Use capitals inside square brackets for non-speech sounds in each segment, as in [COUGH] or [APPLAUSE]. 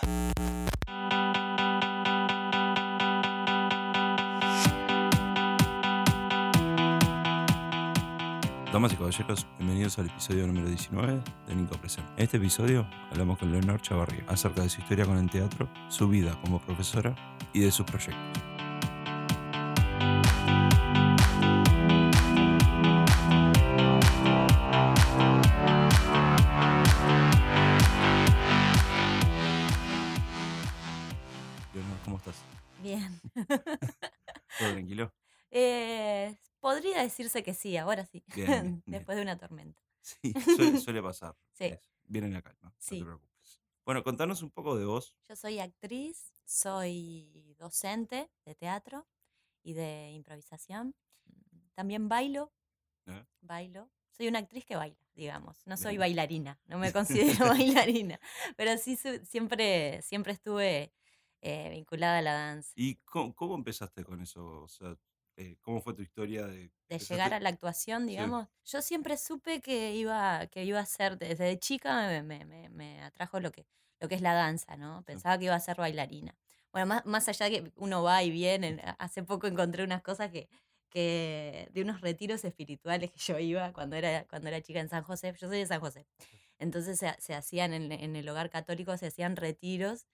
Damas y caballeros, bienvenidos al episodio número 19 de Nico Present. En este episodio hablamos con Leonor Chavarría acerca de su historia con el teatro, su vida como profesora y de sus proyectos. Estás? Bien. [LAUGHS] ¿Todo tranquilo? Eh, podría decirse que sí, ahora sí. Bien, bien, [LAUGHS] bien. Después de una tormenta. Sí, [LAUGHS] suele, suele pasar. Sí. Viene la calma, no Sí. te preocupes. Bueno, contanos un poco de vos. Yo soy actriz, soy docente de teatro y de improvisación. También bailo, ¿eh? bailo. Soy una actriz que baila, digamos. No soy Bien. bailarina, no me considero bailarina, pero sí siempre, siempre estuve eh, vinculada a la danza. ¿Y cómo, cómo empezaste con eso? O sea, eh, ¿cómo fue tu historia de, de llegar a la actuación, Sí. digamos. Yo siempre supe que iba, que iba a ser, desde chica me, me- me- me atrajo lo que, lo que es la danza, ¿no? Pensaba que iba a ser bailarina. Bueno, más, más allá de que uno va y viene, [LAUGHS] hace poco encontré unas cosas que, que de unos retiros espirituales que yo iba cuando era, cuando era chica en San José. Yo soy de San José. Entonces se, se hacían en, en el hogar católico, se hacían retiros.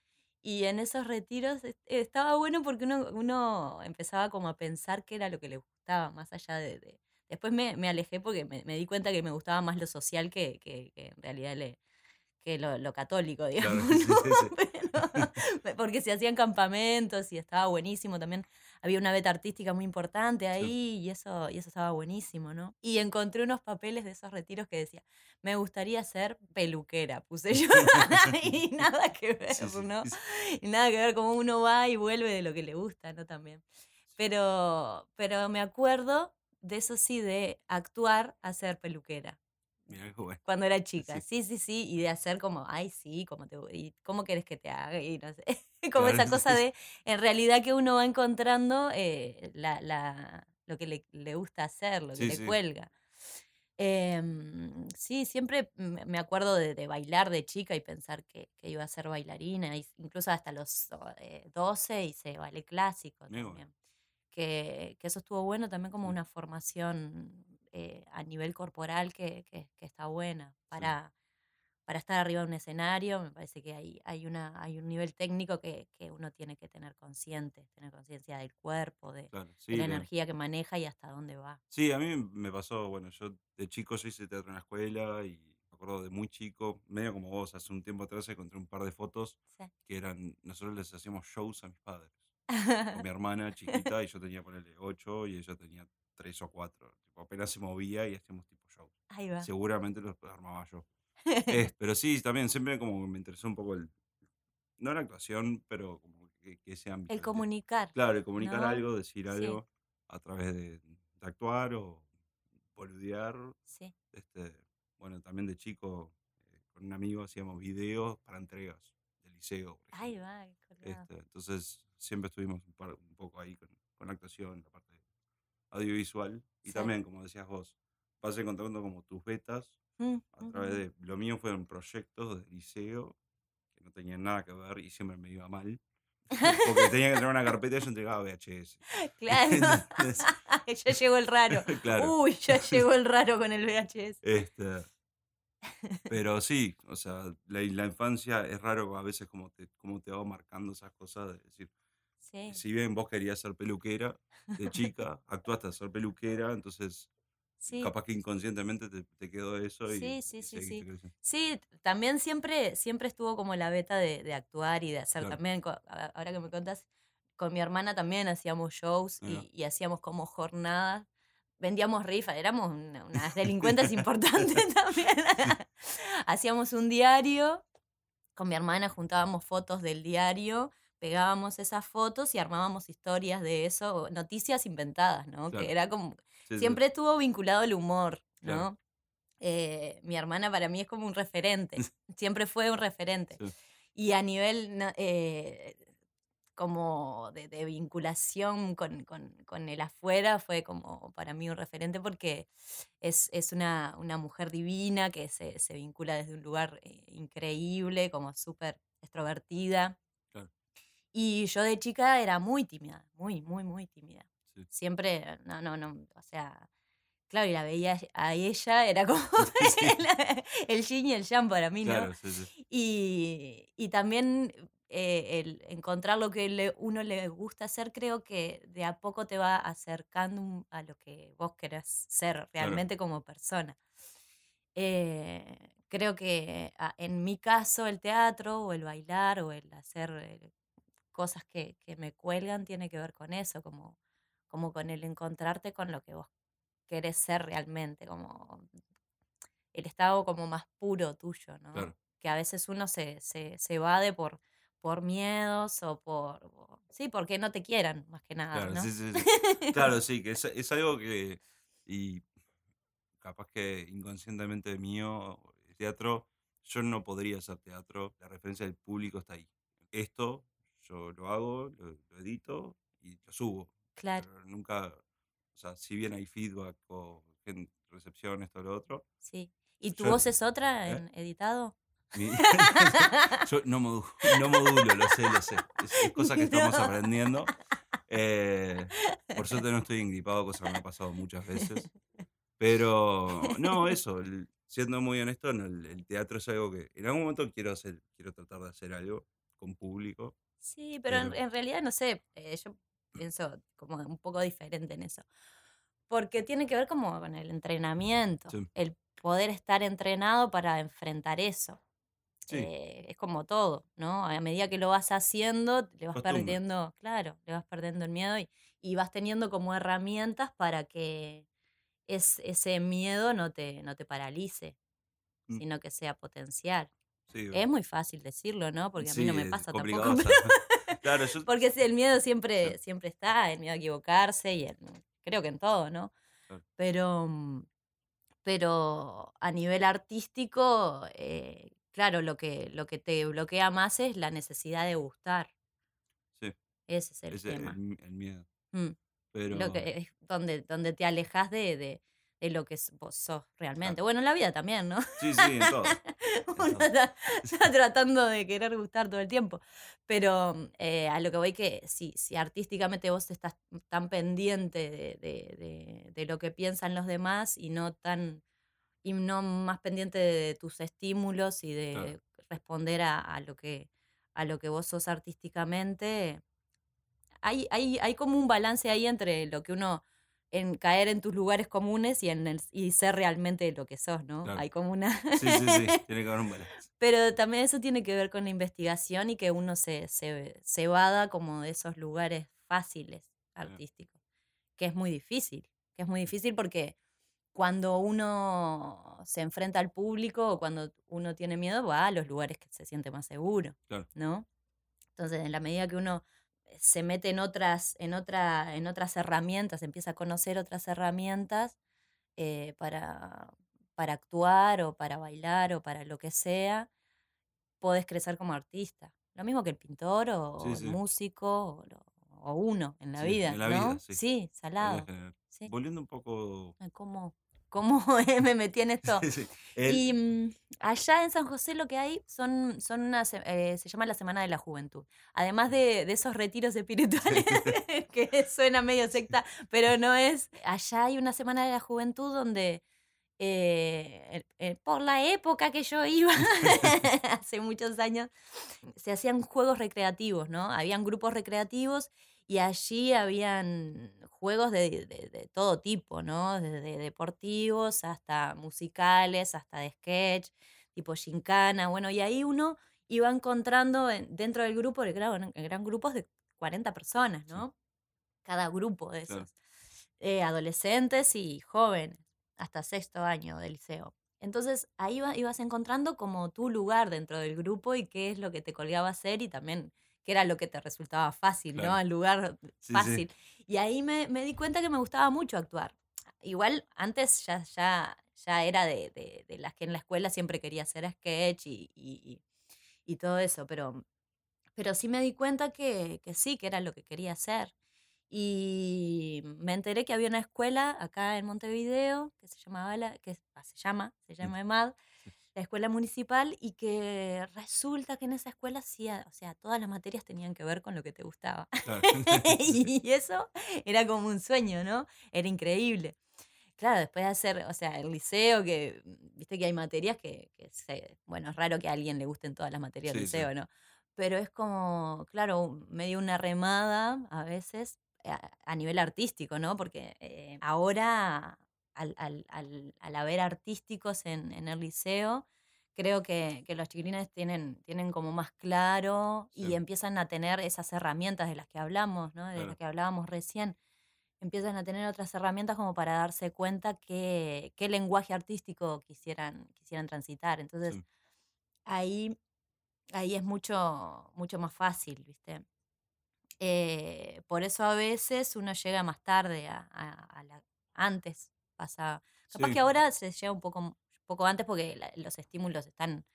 Y en esos retiros est- estaba bueno porque uno, uno empezaba como a pensar qué era lo que le gustaba, más allá de... de- Después me, me alejé porque me, me di cuenta que me gustaba más lo social que, que- que en realidad le, que lo, lo católico, [LAUGHS] digamos. sí, ¿no? sí, sí. Pero- porque se hacían campamentos y estaba buenísimo también. Había una beta artística muy importante ahí y eso, y eso estaba buenísimo, ¿no? Y encontré unos papeles de esos retiros que decía, me gustaría ser peluquera, puse yo. [LAUGHS] y nada que [LAUGHS] ver, Sí, sí, ¿no? sí. Y nada que ver cómo uno va y vuelve de lo que le gusta, ¿no? También. Pero, pero me acuerdo de eso sí, de actuar a ser peluquera Bueno. cuando era chica. Sí, sí, sí, y de hacer como, ay, sí, ¿cómo, te, y ¿cómo querés que te haga? Y no sé, [LAUGHS] como Claro, esa cosa de, en realidad que uno va encontrando eh, la, la- lo que le, le gusta hacer, lo que Sí, le sí. cuelga. Em, sí, siempre me acuerdo de, de bailar de chica y pensar que, que iba a ser bailarina, incluso hasta los eh, 12 hice ballet clásico bueno. también. Que, que eso estuvo bueno también como una formación eh, a nivel corporal que, que- que está buena para, para estar arriba de un escenario. Me parece que hay, hay, una, hay un nivel técnico que, que uno tiene que tener consciente, tener conciencia del cuerpo, de, Claro, de sí, la bien. energía que maneja y hasta dónde va. Sí, a mí me pasó, bueno, yo de chico yo hice teatro en la escuela y me acuerdo de muy chico, medio como vos, hace un tiempo atrás encontré un par de fotos Sí. que eran, nosotros les hacíamos shows a mis padres. Con mi [LAUGHS] hermana chiquita y yo tenía, ponerle 8 y ella tenía 3 o 4. Tipo, apenas se movía y hacíamos tipo shows. Ahí va. Seguramente los armaba yo. Es, [LAUGHS] pero sí, también siempre como me interesó un poco el, no la actuación, pero como que, que ese ámbito. El comunicar. Claro, el comunicar ¿no? algo, decir Sí. algo a través de, de actuar o boludear. Sí. Este, bueno, también de chico, eh, con un amigo hacíamos videos para entregas del liceo. Ahí va. Este, entonces siempre estuvimos un, par- un poco ahí con, con la actuación, la parte audiovisual. Y Sí. también, como decías vos, vas encontrando como tus betas Mm, a través de... Lo mío fueron proyectos de liceo que no tenían nada que ver y siempre me iba mal. [LAUGHS] Porque tenía que entregar una carpeta y yo entregaba VHS. [LAUGHS] [LAUGHS] Claro. Ya llegó el raro. claro. Uy, ya llegó el raro con el VHS. Este, pero sí, o sea, la, la infancia es raro a veces como te, como te va marcando esas cosas de decir, Sí. si bien vos querías ser peluquera de [LAUGHS] chica, actuaste a ser peluquera, entonces Sí. capaz que inconscientemente te, te quedó eso y, Sí, sí, y sí, sí. también siempre, siempre estuvo como la beta de, de actuar y de hacer Claro. también, ahora que me contás, con mi hermana también hacíamos shows va. y, y hacíamos como jornadas, vendíamos rifas, éramos una- unas delincuentes [LAUGHS] importantes [LAUGHS] también. hacíamos un diario, con mi hermana juntábamos fotos del diario, pegábamos esas fotos y armábamos historias de eso, noticias inventadas, ¿no? Claro. Que era como, Sí, sí, siempre estuvo vinculado al humor, ¿no? Claro. Eh, mi hermana para mí es como un referente, [LAUGHS] siempre fue un referente. sí. Y a nivel eh, como de, de vinculación con, con- con el afuera fue como para mí un referente porque es, es una, una mujer divina que se, se vincula desde un lugar eh, increíble, como súper extrovertida. Y yo de chica era muy tímida, muy, muy, muy tímida. Sí. Siempre, no, no, no, o sea, claro, y la veía a ella, era como [LAUGHS] Sí. [LAUGHS] el, el yin y el yang para mí, ¿no? Claro, sí, sí. Y, y también eh, el encontrar lo que le- uno le gusta hacer, creo que de a poco te va acercando a lo que vos querés ser realmente como persona. Eh, creo que ah, en mi caso el teatro o el bailar o el hacer eh, cosas que, que me cuelgan tiene que ver con eso, como, como con el encontrarte con lo que vos querés ser realmente, como el estado como más puro tuyo, ¿no? Claro. Que a veces uno se, se, se evade por, por miedos o por... o- sí, porque no te quieran, más que nada, Claro, ¿no? sí, sí, sí. [LAUGHS] Claro, sí, que es, es algo que, y capaz que inconscientemente mío, el teatro, yo no podría hacer teatro, la referencia del público está ahí. Esto yo lo hago, lo, lo edito y lo subo, Claro, pero nunca, o sea, si bien hay feedback o recepción, esto, lo otro, sí. ¿Y tu Yo- voz es otra ¿Eh? en editado? [LAUGHS] [LAUGHS] yo no, modu- no modulo, lo sé, lo sé. Es, es cosa que estamos No. aprendiendo. Eh, por suerte no estoy engripado, cosa que me ha pasado muchas veces. Pero no, eso, el- siendo muy honesto, no, el, el teatro es algo que en algún momento quiero hacer, quiero tratar de hacer algo con público. Sí, pero en, Pero- en realidad no sé, eh, yo pienso como un poco diferente en eso. Porque tiene que ver como con el entrenamiento, Sí. el poder estar entrenado para enfrentar eso. Sí. Eh, es como todo, ¿no? A medida que lo vas haciendo, le vas Costumbre. perdiendo, claro, le vas perdiendo el miedo y, y vas teniendo como herramientas para que es, ese miedo no te, no te paralice, Mm. sino que sea potencial. Sí, Es muy fácil decirlo, ¿no? Porque a mí no me pasa tampoco. [LAUGHS] [LAUGHS] claro, yo, Porque el miedo siempre, siempre está, el miedo a equivocarse y en- creo que en todo, ¿no? Claro. Pero, mm, pero a nivel artístico, eh, claro, lo que, lo que te bloquea más es la necesidad de gustar. Sí. Ese es el ese, tema. el, el miedo. Mm, Pero Lo que es donde, donde te alejas de, de, de lo que vos sos realmente. Claro. Bueno, en la vida también, ¿no? sí, sí, en todo. [LAUGHS] Uno está, está tratando de querer gustar todo el tiempo. Pero mm, eh, a lo que voy que si, si artísticamente vos estás tan pendiente de, de- de- de lo que piensan los demás y no tan y no más pendiente de, tus estímulos y de Claro. responder a, a lo que a lo que vos sos artísticamente, hay, hay, hay como un balance ahí entre lo que uno en caer en tus lugares comunes y en el- y ser realmente lo que sos, ¿no? Claro. Hay como una Sí, sí, sí, [LAUGHS] tiene que haber un balance. pero también eso tiene que ver con la investigación y que uno se, se, se evada como de esos lugares fáciles artísticos, que es muy difícil, que es muy difícil porque cuando uno se enfrenta al público o cuando uno tiene miedo, va a los lugares que se siente más seguro, Claro. ¿no? Entonces, en la medida que uno se mete en otras, en otra, en otras herramientas, empieza a conocer otras herramientas eh, para, para actuar o para bailar o para lo que sea, podés crecer como artista. Lo mismo que el pintor o Sí, el sí. músico o, uno en la Sí, vida, en la ¿no? vida, sí. Salado. Volviendo un poco. ¿Cómo, cómo [LAUGHS] me metí en esto? Sí, sí. El- Y mm, allá en San José lo que hay son, son una, se eh, se llama la Semana de la Juventud. Además de, de esos retiros espirituales, [LAUGHS] [LAUGHS] que suena medio secta, pero no es. Allá hay una Semana de la Juventud donde, eh, eh, por la época que yo iba, hace muchos años, se hacían juegos recreativos, ¿no? Habían grupos recreativos y allí habían juegos de, de- de todo tipo, ¿no? Desde deportivos hasta musicales, hasta de sketch, tipo gincana, bueno, y ahí uno iba encontrando en- dentro del grupo, porque claro, eran, grupos de 40 personas, Sí. ¿no? Cada grupo de Claro. esos. Eh, adolescentes y jóvenes, hasta sexto año del liceo. Entonces ahí iba- ibas encontrando como tu lugar dentro del grupo y qué es lo que te colgaba hacer y también qué era lo que te resultaba fácil, ¿no? Claro. El lugar Sí, sí. fácil. Y ahí me, me di cuenta que me gustaba mucho actuar. Igual antes ya, ya, ya era de, de- de las que en la escuela siempre quería hacer sketch y, y- y- y todo eso, pero, pero sí me di cuenta que, que sí, que era lo que quería hacer. Y me enteré que había una escuela acá en Montevideo que se llamaba la, que ah, se llama, se llama EMAD, Sí. La escuela municipal y que resulta que en esa escuela sí, o sea, todas las materias tenían que ver con lo que te gustaba. Claro. [LAUGHS] [LAUGHS] y eso era como un sueño, ¿no? Era increíble. Claro, después de hacer, o sea, el liceo, que viste que hay materias que, que se- bueno, es raro que a alguien le gusten todas las materias del sí. liceo, ¿no? Pero es como, claro, medio una remada a veces a, a nivel artístico, ¿no? Porque eh, ahora, al, al- al- al haber artísticos en, en el liceo, creo que, que los chiquilines tienen, tienen como más claro y empiezan a tener esas herramientas de las que hablamos, ¿no? De Claro. las que hablábamos recién empiezan a tener otras herramientas como para darse cuenta qué, qué lenguaje artístico quisieran, quisieran transitar. Entonces, Sí. ahí, ahí es mucho, mucho más fácil, ¿viste? Eh, por eso a veces uno llega más tarde a, a- a la, antes pasa. Capaz Sí. que ahora se llega un poco, un poco antes porque la- los estímulos están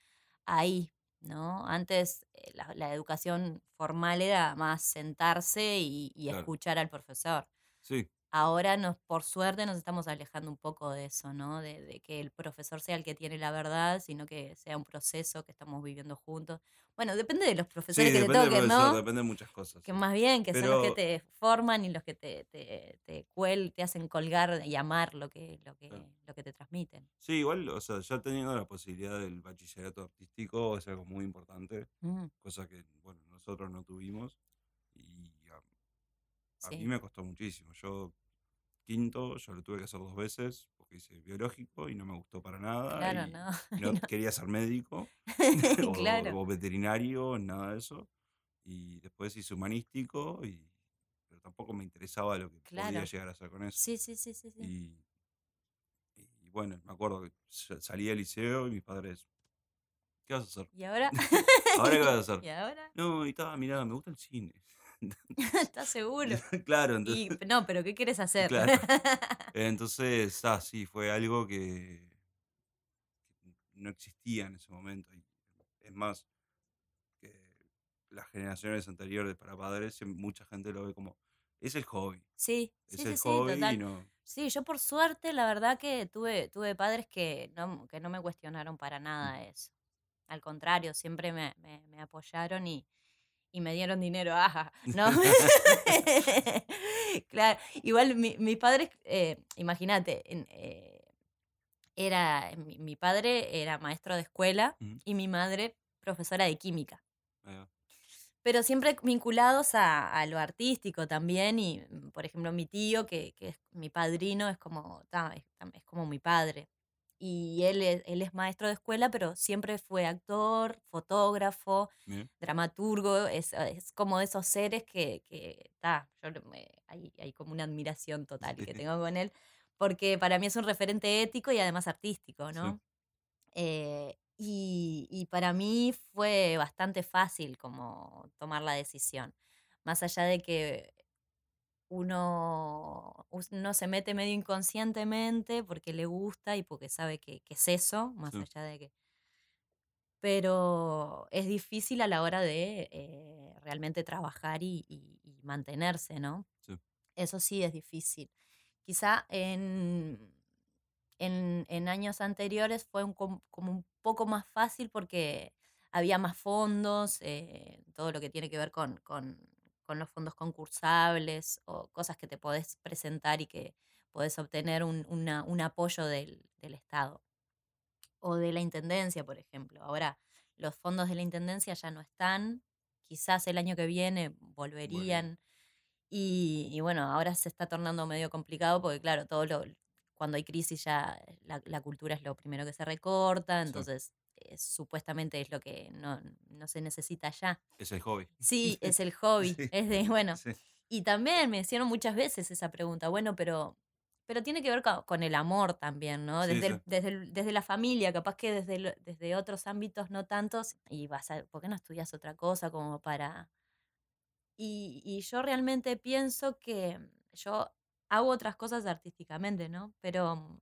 ahí, ¿no? Antes eh, la, la educación formal era más sentarse y, y Claro. escuchar al profesor. Sí. Ahora, nos, por suerte, nos estamos alejando un poco de eso, ¿no? De, de que el profesor sea el que tiene la verdad, sino que sea un proceso que estamos viviendo juntos. Bueno, depende de los Sí, profesores que te toquen, profesor, ¿no? depende de muchas cosas. Que sí. más bien, que son los que Pero- te forman y los que te, te, te, cuel- te hacen colgar y amar lo que, lo, que, Claro. lo que te transmiten. Sí, igual, o sea, ya teniendo la posibilidad del bachillerato artístico es algo muy importante, Mm, cosa que, bueno, nosotros no tuvimos. Y a, sí. mí me costó muchísimo. Yo, quinto, yo lo tuve que hacer dos veces porque hice biológico y no me gustó para nada. Claro, y no. [LAUGHS] no quería ser médico [LAUGHS] [LAUGHS] o, claro. o veterinario, nada de eso. Y después hice humanístico, y, pero tampoco me interesaba lo que podía Claro. llegar a hacer con eso. Sí, sí, sí, sí. sí. Y, y bueno, me acuerdo que sa- salí del liceo y mis padres, ¿qué vas a hacer? ¿Y ahora? ¿Ahora qué vas a hacer? ¿Y ahora? No, y estaba, mirá, me gusta el cine. ¿Estás seguro? [LAUGHS] claro, entonces, Y, no, pero ¿qué quieres [LAUGHS] hacer? Claro. [LAUGHS] entonces, ah, sí, fue algo que, no existía en ese momento. Y es más, que las generaciones anteriores para padres, siem- mucha gente lo ve como, es el hobby. Sí, Es sí, el sí, sí, hobby total. y no. Sí, yo por suerte, la verdad que tuve, tuve padres que no, que no me cuestionaron para nada eso. Al contrario, siempre me, me- me apoyaron y, y me dieron dinero. Ajá, ¿no? [LAUGHS] [LAUGHS] claro, igual mi, mis padres, eh, imagínate, eh, era, mi, mi padre era maestro de escuela y mi madre profesora de química. Pero siempre vinculados a, a lo artístico también. Y, por ejemplo, mi tío, que, que es mi padrino, es como, es como mi padre. Y él es, él es maestro de escuela, pero siempre fue actor, fotógrafo, Bien. dramaturgo. Es, es como de esos seres que, que ta, yo me- hay, hay como una admiración total que [LAUGHS] tengo con él, porque para mí es un referente ético y además artístico, Sí. ¿no? Eh, y, y para mí fue bastante fácil como tomar la decisión. Más allá de que uno, se mete medio inconscientemente porque le gusta y porque sabe que, que es eso, más Sí. allá de que... Pero es difícil a la hora de eh, realmente trabajar y, y- y mantenerse, ¿no? Sí. Eso sí es difícil. Quizá en, en, en años anteriores fue un com- como un poco más fácil porque había más fondos, eh, todo lo que tiene que ver con, con- con los fondos concursables o cosas que te podés presentar y que podés obtener un, una- un apoyo del, del Estado o de la Intendencia, por ejemplo. Ahora, los fondos de la Intendencia ya no están, quizás el año que viene volverían. Y, y bueno, ahora se está tornando medio complicado porque, claro, todo lo, cuando hay crisis ya la, la cultura es lo primero que se recorta, Sí. Eh, supuestamente es lo que no, no se necesita ya. Es el hobby. Sí, [LAUGHS] es el hobby, Sí. es de, bueno, Sí. y también me hicieron muchas veces esa pregunta, bueno, pero, pero tiene que ver co- con, el amor también, ¿no? Sí, Desde, el- desde, el- desde la familia, capaz que desde, lo- desde otros ámbitos no tantos, y vas a, ¿por qué no estudias otra cosa como para... Y, y yo realmente pienso que yo hago otras cosas artísticamente, ¿no? Pero,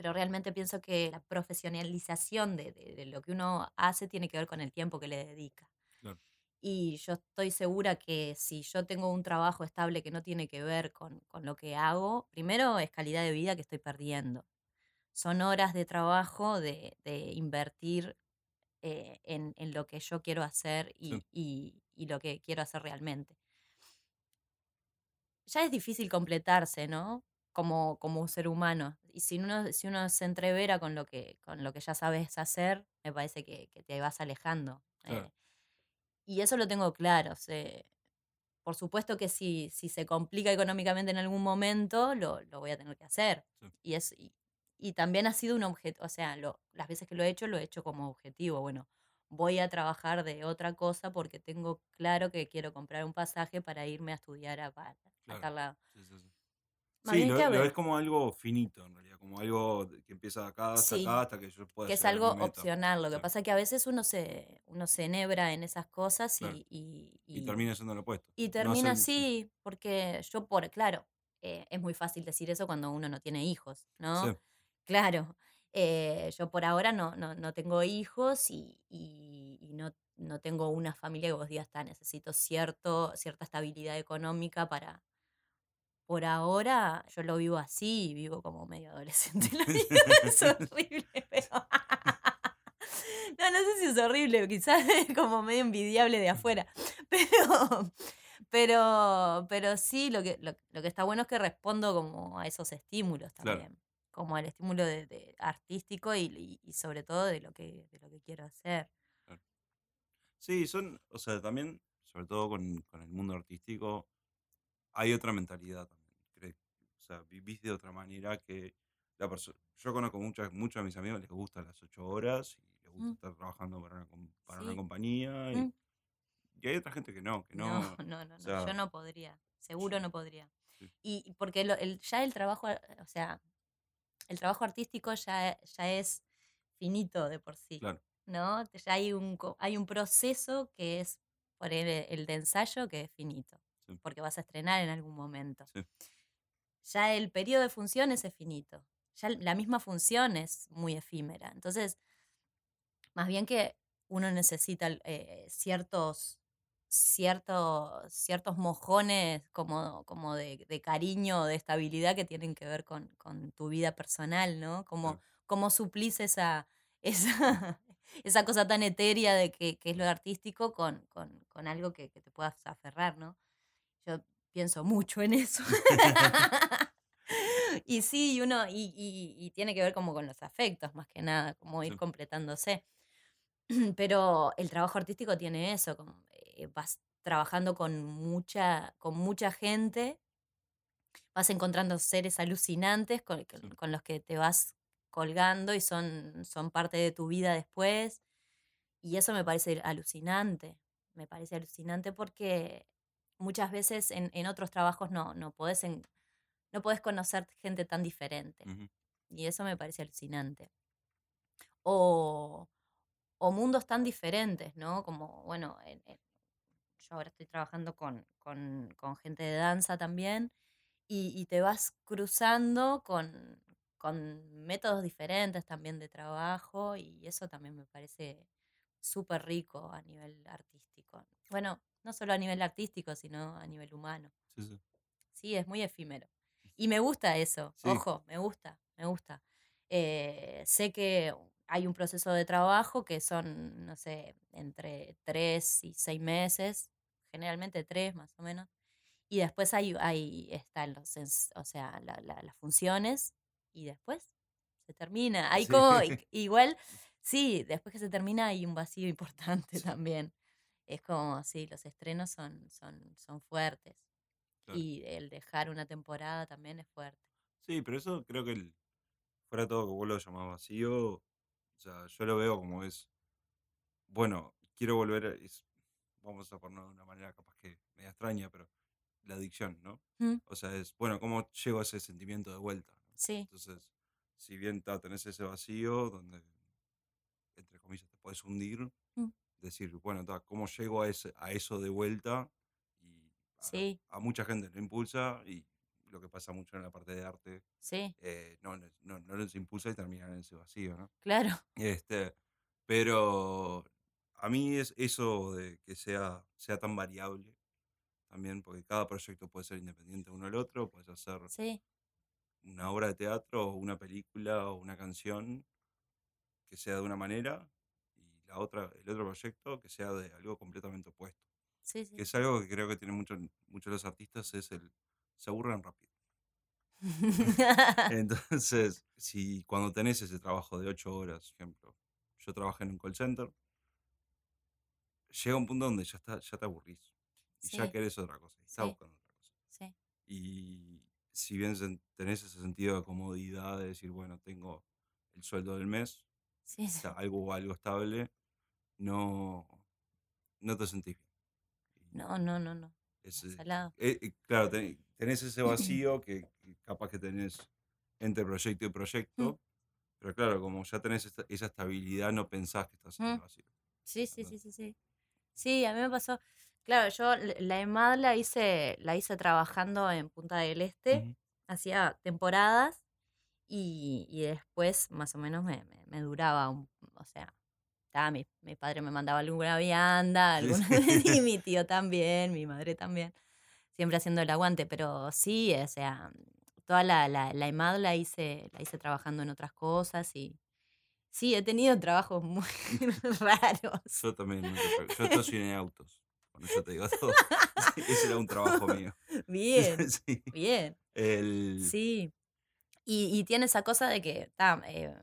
pero realmente pienso que la profesionalización de, de- de lo que uno hace tiene que ver con el tiempo que le dedica. Claro. Y yo estoy segura que si yo tengo un trabajo estable que no tiene que ver con, con lo que hago, primero es calidad de vida que estoy perdiendo. son horas de trabajo de, de invertir eh, en, en lo que yo quiero hacer y, Sí. y- y lo que quiero hacer realmente. Ya es difícil completarse, ¿no? Como, como un ser humano. Y si uno, si uno se entrevera con lo que, con lo que ya sabes hacer, me parece que, que te vas alejando. Claro. Eh, y eso lo tengo claro. sé- por supuesto que si, si se complica económicamente en algún momento, lo, lo voy a tener que hacer. Sí. Y, es, y, y también ha sido un objetivo, o sea, lo- las veces que lo he hecho, lo he hecho como objetivo. Bueno, voy a trabajar de otra cosa porque tengo claro que quiero comprar un pasaje para irme a estudiar a, a Claro. tal lado. Sí, sí, sí. Más Sí, lo, que lo ves como algo finito en realidad, como algo de- que empieza acá hasta Sí, acá hasta que yo pueda que es algo opcional. Lo que Claro. pasa es que a veces uno se, uno se enhebra en esas cosas y, Claro. y, Y y- termina siendo lo opuesto. y No termina hacer- sí, así, porque yo por, claro, eh, es muy fácil decir eso cuando uno no tiene hijos, ¿no? sí, Claro, eh, yo por ahora no, no, no tengo hijos y, y- y no, no tengo una familia que vos digas, "Ta, necesito cierto, cierta estabilidad económica para... Por ahora yo lo vivo así, vivo como medio adolescente. [LAUGHS] La vida [LAUGHS] es horrible, pero... [LAUGHS] No, no sé si es horrible, quizás es como medio envidiable de afuera, pero, pero, pero sí, lo que, lo, lo que está bueno es que respondo como a esos estímulos Claro. también, como al estímulo de, de artístico y, y- y sobre todo de lo que, de lo que quiero hacer. Sí, son, o sea, también, sobre todo con, con el mundo artístico, hay otra mentalidad también. Sea, vivís de otra manera que la persona. Yo conozco muchas, muchos de mis amigos les gustan las ocho horas y les gusta Mm. estar trabajando para una, para una Sí. compañía. Y, Mm. y hay otra gente que no, que No, no. no, [LAUGHS] no, no, o sea, yo no podría, seguro no podría. Sí. Y porque lo- el, ya el trabajo, eh, o sea, el trabajo artístico ya, ya es finito de por sí. Claro, ¿no? Ya hay un, hay un proceso que es por el, el de ensayo que es finito, Sí. porque vas a estrenar en algún momento. sí, Ya el periodo de funciones es finito, ya la misma función es muy efímera. Entonces, más bien que uno necesita eh, ciertos, ciertos, ciertos mojones como, como de, de cariño de estabilidad que tienen que ver con, con tu vida personal, ¿no? Como, claro. cómo suplís esa, [LAUGHS] esa, esa cosa tan etérea de que, que es lo artístico con, con, con algo que, que te puedas aferrar, ¿no? Yo pienso mucho en eso. [LAUGHS] [LAUGHS] y sí, uno, y, y- y tiene que ver como con los afectos, más que nada, como ir Sí. completándose. [CLEARS THROAT] Pero el trabajo artístico tiene eso, como, eh, vas trabajando con mucha, con mucha gente, vas encontrando seres alucinantes con, con- Sí. con los que te vas colgando y son, son parte de tu vida después. Y eso me parece alucinante, me parece alucinante porque muchas veces en, en otros trabajos no, no, podés en- no podés conocer gente tan diferente. Y eso me parece alucinante. O, o mundos tan diferentes, ¿no? Como, bueno, en- en- yo ahora estoy trabajando con, con- con gente de danza también y, y te vas cruzando con, con métodos diferentes también de trabajo y eso también me parece súper rico a nivel artístico. Bueno, no solo a nivel artístico, sino a nivel humano. Sí, sí. Sí, es muy efímero. Y me gusta eso, Sí. ojo, me gusta, me gusta. Eh, sé que hay un proceso de trabajo que son, no sé, entre tres y seis meses, generalmente tres más o menos. Y después hay, hay están los, o sea, la- la- las funciones y después se termina. Hay Sí. como, i- [LAUGHS] igual, sí, después que se termina hay un vacío importante Sí. también. Es como, sí, los estrenos son, son, son fuertes. Claro. Y el dejar una temporada también es fuerte. Sí, pero eso creo que el, fuera todo que vos lo llamás vacío, o sea, yo lo veo como es, bueno, quiero volver, a- es, vamos a ponerlo de una manera capaz que media extraña, pero la adicción, ¿no? Mm, O sea, es, bueno, ¿cómo llego a ese sentimiento de vuelta? ¿no? Sí, Entonces, si bien ta, tenés ese vacío donde, entre comillas, te puedes hundir, Mm. Decir, bueno, ta, ¿cómo llego a, ese, a eso de vuelta? Y a, sí, a mucha gente lo impulsa y lo que pasa mucho en la parte de arte, sí, eh, no, les- no, no les impulsa y terminan en ese vacío, ¿no? claro. Este, pero a mí es eso de que sea, sea tan variable también, porque cada proyecto puede ser independiente uno del otro, puedes hacer Sí, una obra de teatro o una película o una canción que sea de una manera la otra, el otro proyecto que sea de algo completamente opuesto. Sí, Que sí. es algo que creo que tienen muchos muchos los artistas, es el se aburren rápido. [LAUGHS] Entonces, si cuando tenés ese trabajo de ocho horas, ejemplo, yo trabajé en un call center, llega un punto donde ya, está, ya te aburrís y ya Sí, querés otra cosa, y estás buscando otra cosa. Y si bien tenés ese sentido de comodidad de decir, bueno, tengo el sueldo del mes, Sí, sí. algo, algo estable, no, no te sentís bien. No, no, no, no. es, eh, Salado. eh, eh, claro, ten- tenés ese [CLEARS THROAT] vacío que, que capaz que tenés entre proyecto y Mm, proyecto, pero claro, como ya tenés esta- esa estabilidad, no pensás que estás en el mm. vacío. Sí, sí, sí, sí, sí. Sí, a mí me pasó. Claro, yo la EMAD la hice, la hice trabajando en Punta del Este, hacía temporadas y, y después más o menos me, me- me duraba un, o sea, estaba mi, mi padre me mandaba alguna vianda, alguna, [LAUGHS] y [LAUGHS] mi tío también, mi madre también, siempre haciendo el aguante, pero sí, o sea, toda la, la, la EMAD la hice, la hice trabajando en otras cosas y sí, he tenido trabajos muy [LAUGHS] raros. Yo también, yo estacioné autos, con eso te digo todo. Ese era un trabajo mío. Bien, Sí. bien. El, Sí. Y, y tiene esa cosa de que, ta, eh,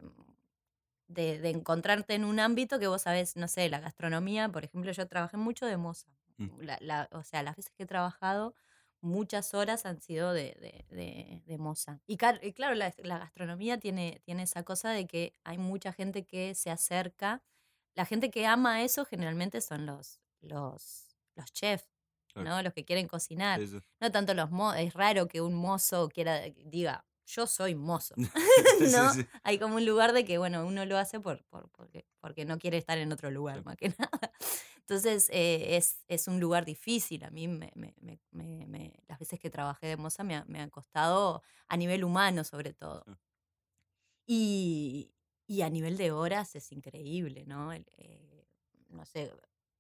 de, de encontrarte en un ámbito que vos sabés, no sé, la gastronomía, por ejemplo, yo trabajé mucho de moza. Mm. La- la- o sea, las veces que he trabajado, muchas horas han sido de, de, de- de moza. Y, y claro, la, la gastronomía tiene, tiene esa cosa de que hay mucha gente que se acerca. La gente que ama eso generalmente son los, los, los chefs. ¿no? Los que quieren cocinar. sí, sí. No tanto los mozos, es raro que un mozo quiera, diga, yo soy mozo. [LAUGHS] [LAUGHS] Sí, ¿No? sí. Hay como un lugar de que, bueno, uno lo hace por, por- porque, porque no quiere estar en otro lugar, Claro. más que [LAUGHS] nada. Entonces, eh, es, es un lugar difícil. A mí, me, me- me- las veces que trabajé de moza me ha, me ha costado a nivel humano, sobre todo. Sí. Y, y a nivel de horas es increíble, ¿no? Eh, no sé,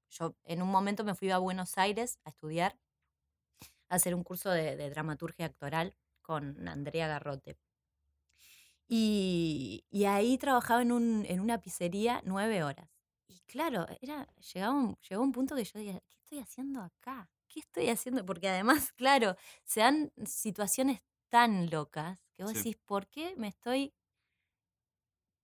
yo en un momento me fui a Buenos Aires a estudiar, a hacer un curso de, de dramaturgia actoral con Andrea Garrote. Y, y ahí trabajaba en, un, en una pizzería nueve horas. Y claro, era, llegaba un, llegó un punto que yo decía, ¿qué estoy haciendo acá? ¿Qué estoy haciendo? Porque además, claro, se dan situaciones tan locas que vos Sí. decís, ¿por qué me estoy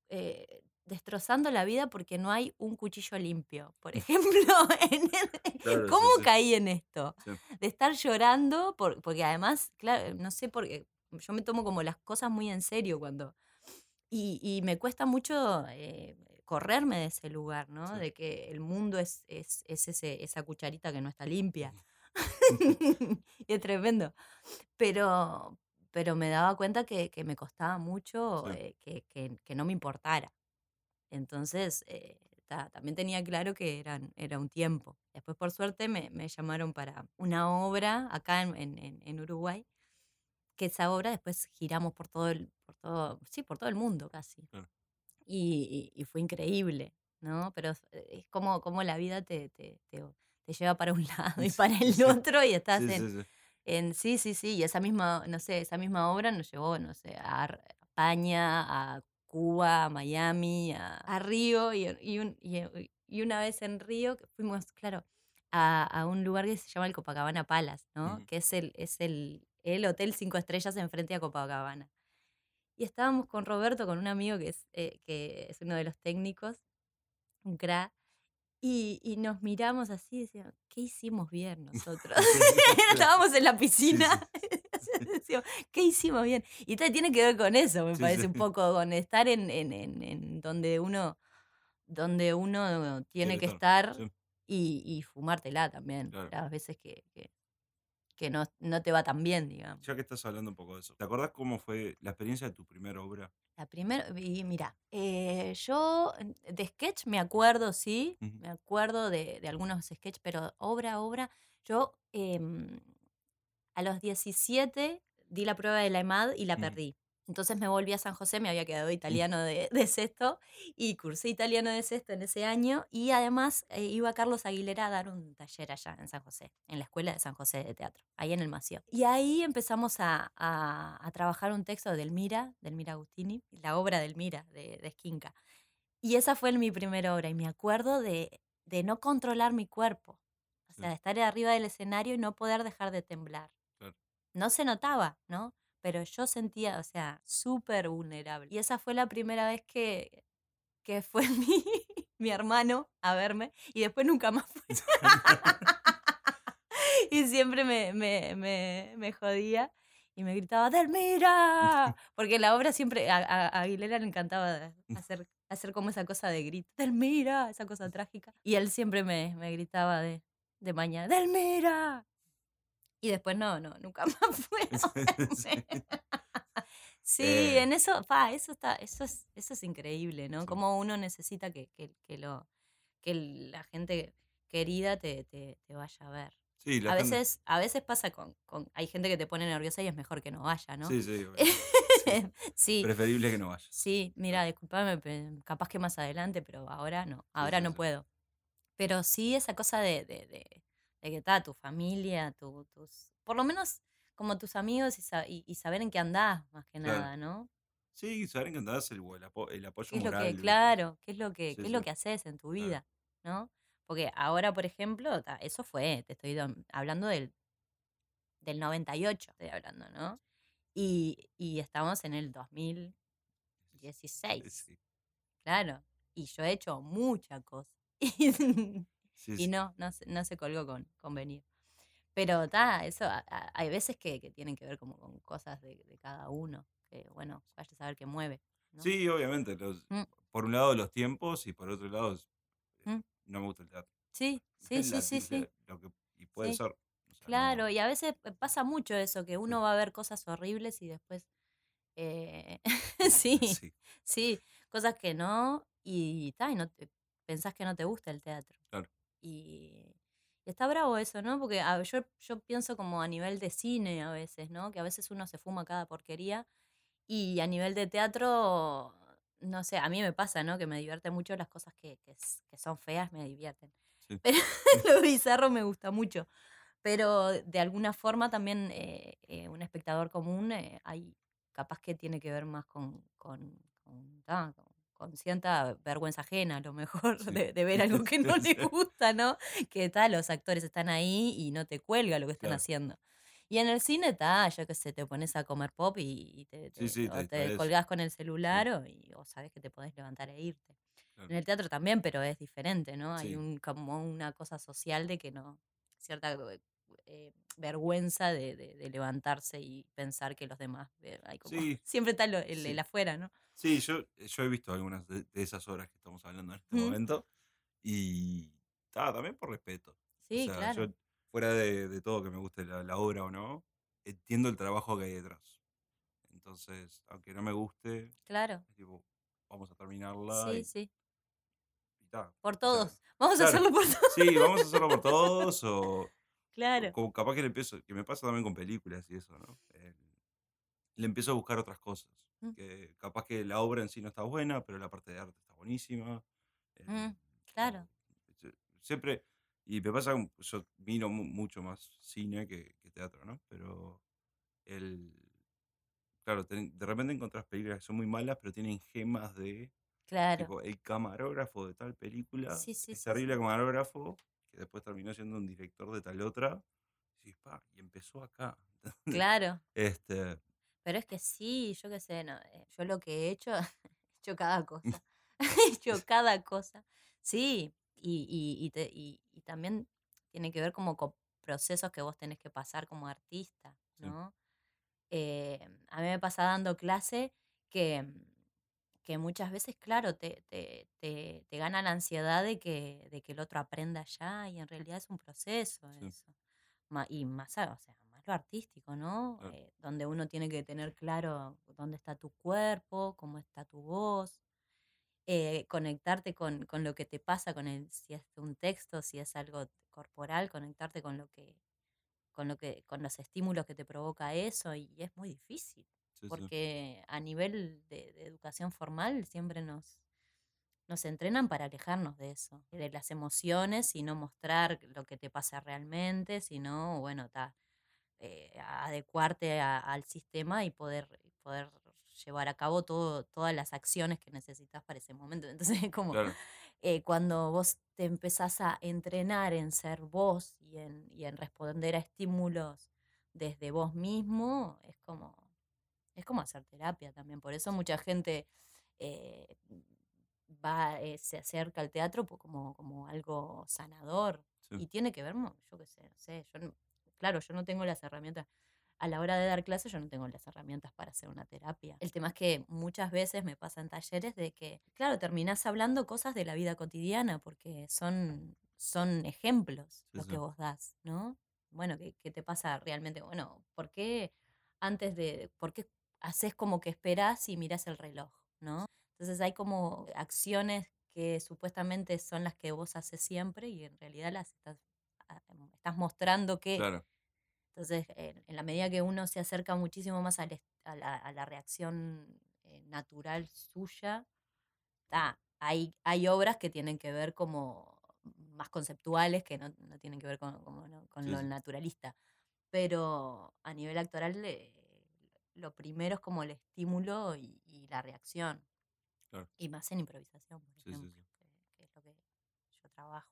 eh, destrozando la vida porque no hay un cuchillo limpio? Por ejemplo, [LAUGHS] en- Claro, sí, ¿cómo sí. caí en esto? Sí. de estar llorando, por- porque además, claro, no sé por qué, yo me tomo como las cosas muy en serio cuando... Y, y me cuesta mucho eh, correrme de ese lugar, ¿no? Sí. De que el mundo es, es, es ese, esa cucharita que no está limpia. [LAUGHS] y es tremendo. Pero, pero me daba cuenta que, que me costaba mucho Sí. eh, que, que- que no me importara. Entonces, eh, ta, también tenía claro que eran, era un tiempo. Después, por suerte, me, me llamaron para una obra acá en, en- en- Uruguay, que esa obra después giramos por todo el, por todo, sí, por todo el mundo casi. Claro. Y, y- y fue increíble, ¿no? Pero es, como, como la vida te, te, te- te lleva para un [LAUGHS] lado y para el Sí. otro y estás Sí, en, sí, sí. en sí, sí, sí, y esa misma, no sé, esa misma obra nos llevó, no sé, a España, a Cuba, a Miami, a, a Río, y, y un- y- y una vez en Río fuimos, claro, a, a un lugar que se llama el Copacabana Palace, ¿no? Que es el, es el, el hotel cinco estrellas enfrente a Copacabana. Y estábamos con Roberto, con un amigo que es, eh, que es uno de los técnicos, un crack, y, y nos miramos así y decíamos, ¿qué hicimos bien [LAUGHS] nosotros? [LAUGHS] Estábamos en la piscina. [LAUGHS] ¿Qué hicimos bien? Y tiene que ver con eso, me Sí, parece sí. un poco, con estar en, en- en- en donde uno donde uno tiene Quiere que estar, estar sí. y, y fumártela también. Claro. Las veces que, que, que no, no te va tan bien, digamos. Ya que estás hablando un poco de eso, ¿te acordás cómo fue la experiencia de tu primera obra? La primera, y mira, eh, yo de sketch me acuerdo, sí, me acuerdo de, de algunos sketch, pero obra, obra, yo em, a los 17 di la prueba de la EMAD y la Ujú. perdí. Entonces me volví a San José, me había quedado italiano de, de sexto y cursé italiano de sexto en ese año y además eh, iba Carlos Aguilera a dar un taller allá en San José, en la escuela de San José de teatro, ahí en el Mació. Y ahí empezamos a, a- a trabajar un texto del Mira, del Mira Agustini, la obra del Mira, de, de Esquinca. Y esa fue mi primera obra y me acuerdo de, de no controlar mi cuerpo, o sea, de estar arriba del escenario y no poder dejar de temblar. No se notaba, ¿no? Pero yo sentía, o sea, súper vulnerable. Y esa fue la primera vez que, que fue [LAUGHS] mi, mi hermano a verme y después nunca más fue. [LAUGHS] y siempre me, me, me, me jodía y me gritaba, ¡Delmira! [LAUGHS] Porque la obra siempre, a, a- a Aguilera le encantaba hacer, hacer como esa cosa de grito, ¡Delmira! Esa cosa trágica. Y él siempre me, me gritaba de, de mañana, ¡Delmira! Y después no, no, nunca [LAUGHS] más fue. [LAUGHS] a verme. Sí, Eh. en eso, pa, eso está, eso es, eso es increíble, ¿no? Sí. Como uno necesita que, que, que lo, que la gente querida te, te, te vaya a ver. Sí, A gente- veces, a veces pasa con, con, hay gente que te pone nerviosa y es mejor que no vaya, ¿no? Sí, sí. [LAUGHS] Sí. sí, Preferible que no vayas. sí, mira, discúlpame, pe- capaz que más adelante, pero ahora no, ahora sí, no sí. puedo. Pero sí esa cosa de, de, de, de que está tu familia, tu, tus, por lo menos como tus amigos y, sa- y, y saber en qué andás, más que Claro. nada, ¿no? Sí, saber que andás el, el, apo- el apoyo ¿Qué es lo que, ¿viste? claro, qué es lo que, Sí, qué es lo que haces en tu Claro. vida, ¿no? Porque ahora, por ejemplo, ta, eso fue, te estoy hablando del, del 98, estoy hablando, ¿no? Y, y estamos en el 2016, Sí, claro. Y yo he hecho mucha cosa. [LAUGHS] Y, sí, y sí. no, no se, no se colgó con, con venir. Pero ta, eso, a- a- hay veces que, que tienen que ver como con cosas de, de cada uno, que bueno, vaya a saber qué mueve. ¿no? Sí, obviamente. los- Mm. Por un lado los tiempos y por otro lado eh, Mm. no me gusta el teatro. Sí, sí, [LAUGHS] sí, La- sí, sí. lo que- y puede Sí. ser. o sea, Claro, no- y a veces eh, pasa mucho eso, que uno va a ver cosas horribles y después, eh, [LAUGHS] [LAUGHS] sí, sí, sí, cosas que no, y, ta, y no te, pensás que no te gusta el teatro. Claro. Y, y está bravo eso, ¿no? Porque a- yo, yo pienso como a nivel de cine a veces, ¿no? Que a veces uno se fuma cada porquería y a nivel de teatro, no sé, a mí me pasa, ¿no? Que me divierten mucho las cosas que, que, son feas, me divierten. Sí. Pero [LAUGHS] lo bizarro me gusta mucho. Pero de alguna forma también eh, eh, un espectador común eh, hay capaz que tiene que ver más con, con, con, ta, con- con cierta vergüenza ajena, a lo mejor, [LAUGHS] Sí. de, de ver algo [LAUGHS] que no le Sí. gusta, ¿no? Que tal, los actores están ahí y no te cuelga lo que están Claro. haciendo. Y en el cine está, yo que sé, te pones a comer pop y, y te, Sí, te- sí, o te colgás con el celular o, y, o sabes que te podés levantar e irte. Claro. En el teatro también, pero es diferente, ¿no? Hay Sí. un, como una cosa social de que no, cierta eh, eh, vergüenza de, de- de levantarse y pensar que los demás, eh, hay como, Sí, [LAUGHS] siempre está el, el sí. afuera, ¿no? Sí, yo, yo he visto algunas de, de esas obras que estamos hablando en este Mm. momento y ta, también por respeto. Sí, o sea, claro. yo, fuera de, de todo que me guste la, la obra o no, entiendo el trabajo que hay detrás. Entonces, aunque no me guste, Claro. es tipo, vamos a terminarla Sí, y, sí. y ta. Por O sea, todos. [LAUGHS] Vamos a hacerlo por todos. sí, vamos a hacerlo por [LAUGHS] todos o Claro. como capaz que le empiezo, que me pasa también con películas y eso, ¿no? Le empiezo a buscar otras cosas. Mm. Que capaz que la obra en sí no está buena, pero la parte de arte está buenísima. el- Mm, claro. Siempre, y me pasa, yo miro mu- mucho más cine que, que teatro, ¿no? Pero el, claro, ten- de repente encontrás películas que son muy malas, pero tienen gemas de, Claro. tipo, el camarógrafo de tal película, Sí, sí, es sí, terrible camarógrafo, que después terminó siendo un director de tal otra, y, "Pa, y empezó acá. [LAUGHS] Claro. Este, Pero es que sí, yo qué sé, no, eh, yo lo que he hecho, [LAUGHS] he hecho cada cosa. [LAUGHS] He hecho cada cosa. Sí, y, y, y, te- y- y también tiene que ver como con procesos que vos tenés que pasar como artista, Sí. ¿no? Eh, a mí me pasa dando clase que, que muchas veces, claro, te, te, te, te gana la ansiedad de que, de que el otro aprenda ya y en realidad es un proceso Sí. eso. Y más, o sea, artístico, ¿no? Eh, donde uno tiene que tener claro dónde está tu cuerpo, cómo está tu voz, eh, conectarte con, con lo que te pasa, con el, si es un texto, si es algo corporal, conectarte con lo que, con lo que, con los estímulos que te provoca eso, y es muy difícil. sí. porque a nivel de, de educación formal siempre nos, nos entrenan para alejarnos de eso, de las emociones y no mostrar lo que te pasa realmente, sino, bueno, ta, eh, adecuarte a- al sistema y poder, poder llevar a cabo todo, todas las acciones que necesitas para ese momento. [LAUGHS] Entonces, como Claro, eh, cuando vos te empezás a entrenar en ser vos y en, y en responder a estímulos desde vos mismo, es como, es como hacer terapia también. Por eso mucha gente eh, va, eh, se acerca al teatro como, como algo sanador. sí, Y tiene que ver, yo qué sé, no sé, yo claro, yo no tengo las herramientas. A la hora de dar clases yo no tengo las herramientas para hacer una terapia. El tema es que muchas veces me pasa en talleres de que, claro, terminás hablando cosas de la vida cotidiana porque son, son ejemplos sí, los sí. que vos das, ¿no? Bueno, ¿qué, qué te pasa realmente? Bueno, ¿por qué antes de, por qué haces como que esperás y mirás el reloj, ¿no? Entonces hay como acciones que supuestamente son las que vos haces siempre y en realidad las estás, ah, em, estás mostrando que... Claro, Entonces, en, en la medida que uno se acerca muchísimo más al a, la, a la reacción eh, natural suya, hay, hay obras que tienen que ver como más conceptuales, que no, no tienen que ver con, como no- con sí, lo naturalista. Pero a nivel actoral, eh, lo primero es como el estímulo y, y la reacción. claro, Y más en improvisación, por sí, ejemplo, sí. que, que es lo que yo trabajo.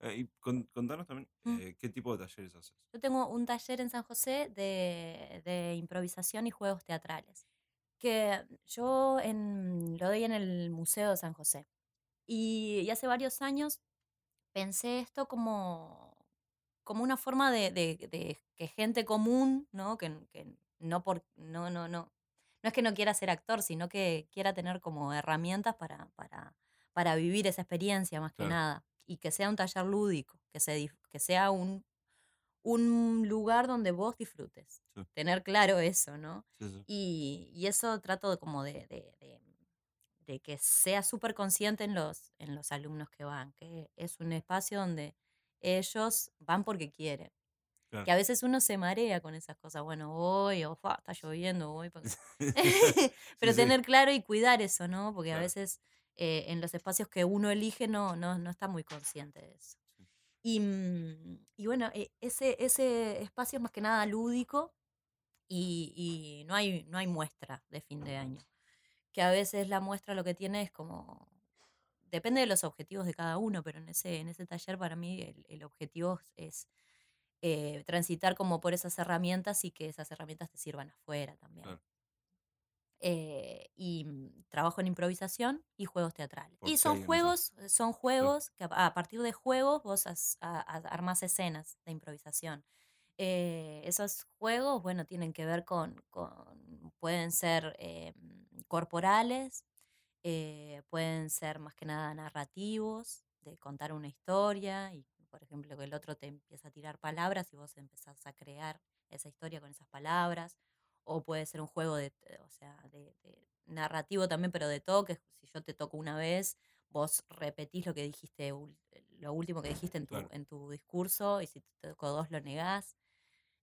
Eh, y con- contanos también Mm. eh, qué tipo de talleres haces. Yo tengo un taller en San José de, de improvisación y juegos teatrales, que yo en, lo doy en el Museo de San José. Y, y hace varios años pensé esto como, como una forma de, de- de que gente común, ¿no? Que, que no, por, no, no, no, no es que no quiera ser actor, sino que quiera tener como herramientas para, para, para vivir esa experiencia más que Claro, nada. Y que sea un taller lúdico, que, se, que sea un, un lugar donde vos disfrutes. sí, Tener claro eso, ¿no? sí, sí, Y, y eso trato de como de, de- de- de que sea súper consciente en los, en los alumnos que van, que es un espacio donde ellos van porque quieren. Que a veces uno se marea con esas cosas. Bueno, voy, o "Fua, está lloviendo, voy. porque-". [LAUGHS] [LAUGHS] Pero tener claro y cuidar eso, ¿no? Porque a veces eh, en los espacios que uno elige no, no, no está muy consciente de eso. sí, Y, mm, y bueno, eh, ese, ese espacio es más que nada lúdico y, y no, hay, no hay muestra de fin de año. Que a veces la muestra lo que tiene es como. Depende de los objetivos de cada uno, pero en ese, en ese taller para mí el, el objetivo es eh, transitar como por esas herramientas y que esas herramientas te sirvan afuera también. claro. Eh, y mm, trabajo en improvisación y juegos teatrales. ¿Por Y son juegos, son Claro, juegos que a, a partir de juegos vos as- a- a- armás escenas de improvisación. Eh, esos juegos, bueno, tienen que ver con, con- pueden ser eh, corporales, eh, pueden ser más que nada narrativos, de contar una historia y, por ejemplo, que el otro te empieza a tirar palabras y vos empezás a crear esa historia con esas palabras. O puede ser un juego de, eh, o sea, de, de narrativo también, pero de toques. Si yo te toco una vez, vos repetís lo que dijiste, ul- lo último que dijiste en tu, claro, en tu discurso, y si te tocó dos, lo negás.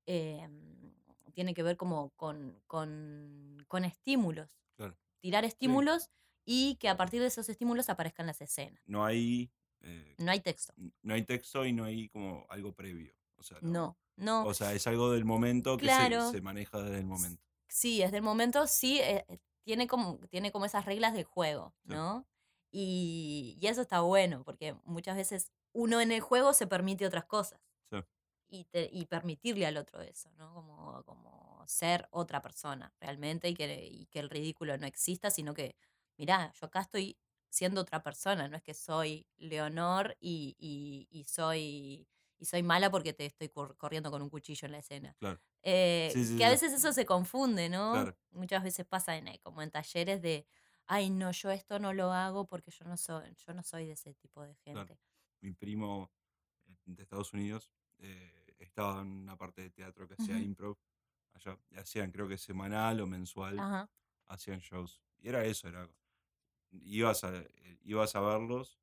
Em, tiene que ver como con, con, con estímulos. claro. Tirar Sí, estímulos y que a partir de esos estímulos aparezcan las escenas. no hay, eh, No hay texto. no hay texto y no hay como algo previo. O sea, no, No, no. o sea, es algo del momento que se, Claro. se maneja desde el momento. Sí, desde el momento sí eh, eh, tiene como, tiene como esas reglas del juego, Sí, ¿no? Y, y eso está bueno, porque muchas veces uno en el juego se permite otras cosas sí, y, te- y permitirle al otro eso, ¿no? Como, como ser otra persona realmente y que, y que el ridículo no exista, sino que, mirá, yo acá estoy siendo otra persona, no es que soy Leonor y, y- y soy, y soy mala porque te estoy cor- corriendo con un cuchillo en la escena. claro. Eh, Sí, sí, que a veces eso se confunde, ¿no? claro. Muchas veces pasa en, eh, como en talleres de, ay, no, yo esto no lo hago porque yo no soy, yo no soy de ese tipo de Claro. gente. Mi primo eh, de Estados Unidos eh, estaba en una parte de teatro que hacía improv allá. Hacían, creo que semanal o mensual, hacían shows. Y era eso, era. Ibas a, ibas a verlos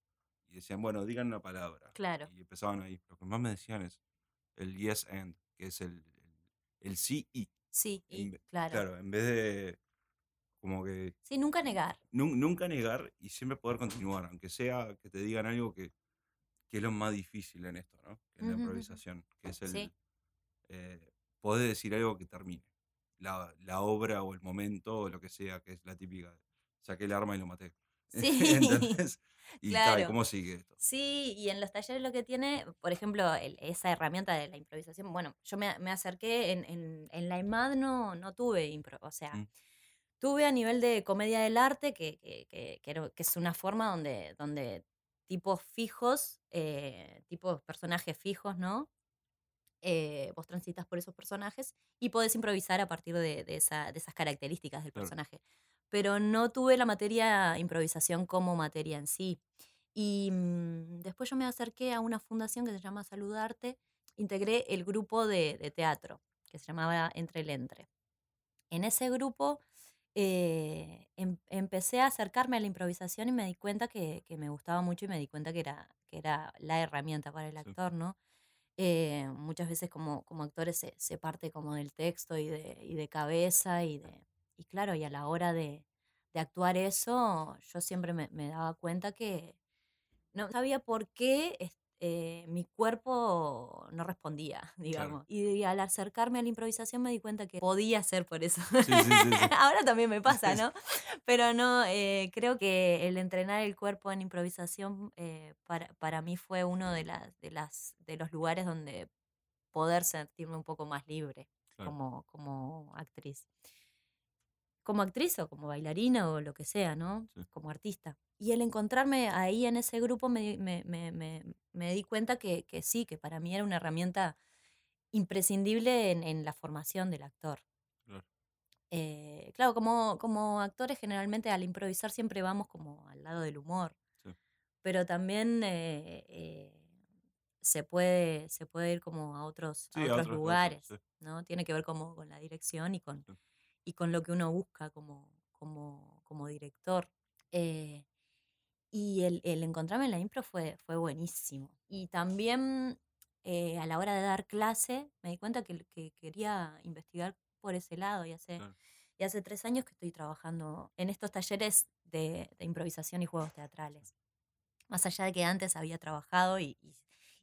y decían, bueno, digan una palabra. claro. Y empezaban ahí. Lo que más me decían es el yes and, que es el, el, el sí y. Sí, y claro. Claro, en vez de como que Sí, nunca negar. nun- nunca negar y siempre poder continuar, aunque sea que te digan algo que, que es lo más difícil en esto, ¿no? En la improvisación, que es el Sí. eh, poder decir algo que termine. La, la obra o el momento o lo que sea, que es la típica saqué el arma y lo maté. [LAUGHS] Sí, ¿Entendés? Y, ta, ¿y claro. cómo sigue esto? Sí, y en los talleres lo que tiene, por ejemplo, el- esa herramienta de la improvisación, bueno, yo me, me acerqué en, en, en la EMAD, no, no tuve impro, o sea, Mm, tuve a nivel de comedia del arte, que, que, que- es una forma donde, donde tipos fijos, eh, tipos personajes fijos, ¿no? Eh, vos transitas por esos personajes y podés improvisar a partir de, de esa- de esas características del Claro. personaje. Pero no tuve la materia improvisación como materia en sí. Y mm, después yo me acerqué a una fundación que se llama Saludarte, integré el grupo de, de teatro, que se llamaba Entre el Entre. En ese grupo eh, em- empecé a acercarme a la improvisación y me di cuenta que, que me gustaba mucho y me di cuenta que era, que era la herramienta para el Sí. actor, ¿no? Eh, muchas veces como, como actores se, se parte como del texto y de, y de cabeza y de... Y claro, y a la hora de, de actuar eso, yo siempre me, me daba cuenta que no sabía por qué eh, mi cuerpo no respondía, [LAUGHS] digamos. Y al acercarme a la improvisación me di cuenta que podía ser por eso. Sí, sí, sí, sí. [LAUGHS] Ahora también me [LAUGHS] pasa. ¿no? Pero no, eh, creo que el entrenar el cuerpo en improvisación eh, para, para mí fue uno de, las de, las, de los lugares donde poder sentirme un poco más libre Claro. como, como actriz. Como actriz o como bailarina o lo que sea, ¿no? Sí. Como artista. Y el encontrarme ahí en ese grupo me, di- me, me- me- me di cuenta que, que sí, que para mí era una herramienta imprescindible en, en la formación del actor. Claro. Eh, claro, como, como actores generalmente al improvisar siempre vamos como al lado del humor, Sí. pero también eh, eh, se, puede, se puede ir como a otros, a Sí, a otros lugares. ¿no? Tiene que ver como con la dirección y con. Y con lo que uno busca como, como, como director. Eh, y el, el encontrarme en la impro fue, fue buenísimo. Y también eh, a la hora de dar clase me di cuenta que, que quería investigar por ese lado y hace, Claro. y hace tres años que estoy trabajando en estos talleres de, de improvisación y juegos teatrales. Más allá de que antes había trabajado y, y-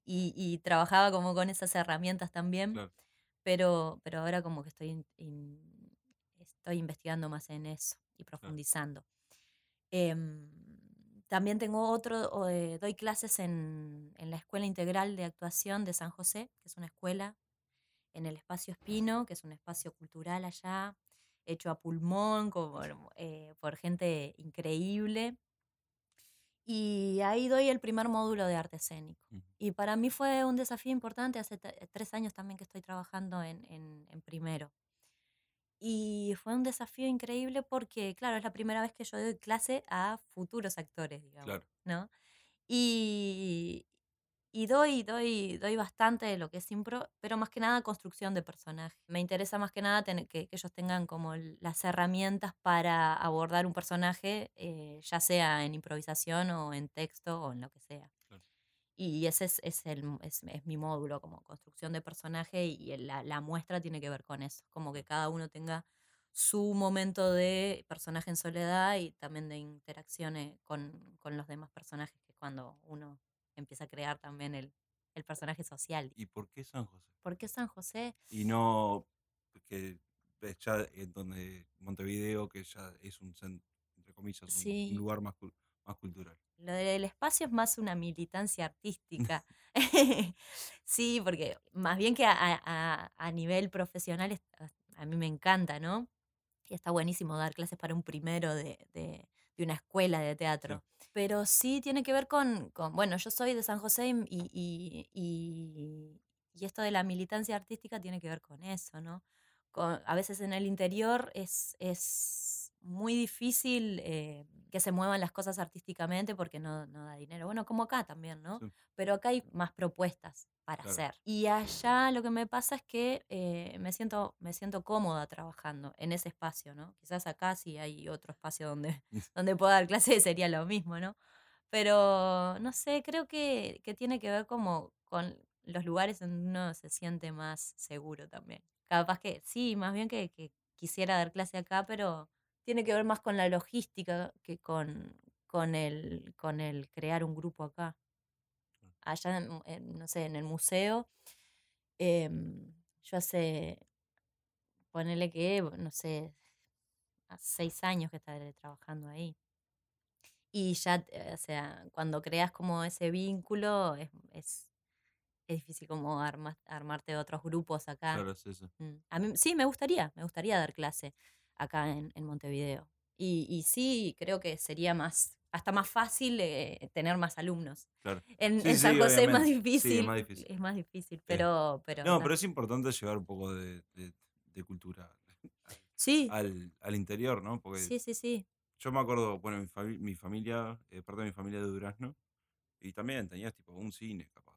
y- y trabajaba como con esas herramientas también, Claro. pero, pero ahora como que estoy, in- in- estoy investigando más en eso y profundizando. Em, también tengo otro, eh, doy clases en, en la Escuela Integral de Actuación de San José, que es una escuela en el espacio Espino, que es un espacio cultural allá, hecho a pulmón, como, eh, por gente increíble. Y ahí doy el primer módulo de arte escénico. Ujú. Y para mí fue un desafío importante, hace tres años también que estoy trabajando en, en- en primero. Y fue un desafío increíble porque, claro, es la primera vez que yo doy clase a futuros actores, digamos, Claro. ¿no? Y, y doy, doy, doy bastante de lo que es impro, pero más que nada construcción de personaje. Me interesa más que nada tener- que, que ellos tengan como las herramientas para abordar un personaje, eh, ya sea en improvisación o en texto o en lo que sea. Y ese es, es, el, es, es mi módulo como construcción de personaje y el- la, la muestra tiene que ver con eso, como que cada uno tenga su momento de personaje en soledad y también de interacciones con, con los demás personajes, que es cuando uno empieza a crear también el, el personaje social. ¿Y por qué San José? ¿Por qué San José? Y no que ya en donde Montevideo, que ya es un, entre comillas, un- Sí. un lugar más, más cultural. Lo del espacio es más una militancia [LAUGHS] artística. [LAUGHS] sí, porque más bien que a, a- a nivel profesional, es- a mí me encanta, ¿no? Y está buenísimo dar clases para un primero de, de- de una escuela de teatro. Pero sí tiene que ver con, con- bueno, yo soy de San José y, y- y- y esto de la militancia artística tiene que ver con eso, ¿no? Con- a veces en el interior es, es muy difícil eh, que se muevan las cosas artísticamente porque no, no da dinero. Bueno, como acá también, ¿no? Sí. Pero acá hay más propuestas para Claro. hacer. Y allá lo que me pasa es que eh, me, siento, me siento cómoda trabajando en ese espacio, ¿no? Quizás acá sí hay otro espacio donde, [LAUGHS] donde pueda dar clases [LAUGHS] sería lo mismo, ¿no? Pero no sé, creo que, que tiene que ver como con los lugares donde uno se siente más seguro también. capaz que sí, más bien que, que quisiera dar clase acá, pero tiene que ver más con la logística que con, con, el, con el crear un grupo acá. Allá, en, en, no sé, en el museo, em, yo hace, ponele que, no sé, hace seis años que estaré trabajando ahí. Y ya, eh, o sea, cuando creas como ese vínculo, es, es, es difícil como arma- armarte otros grupos acá. Claro, sí, sí. Mm. A mí sí, me gustaría, me gustaría dar clase acá en, en Montevideo. Y, y sí, creo que sería más, hasta más fácil eh, tener más alumnos. Claro. En, Sí, en sí, San José es más obviamente. Sí, es difícil. más difícil. Es más difícil, pero... pero No, na- pero es importante llevar un poco de, de- de cultura Sí, al, al interior, ¿no? Porque sí, sí, sí. yo me acuerdo, bueno, mi, fami- mi familia, eh, parte de mi familia de Durazno, y también tenías tipo un cine, capaz.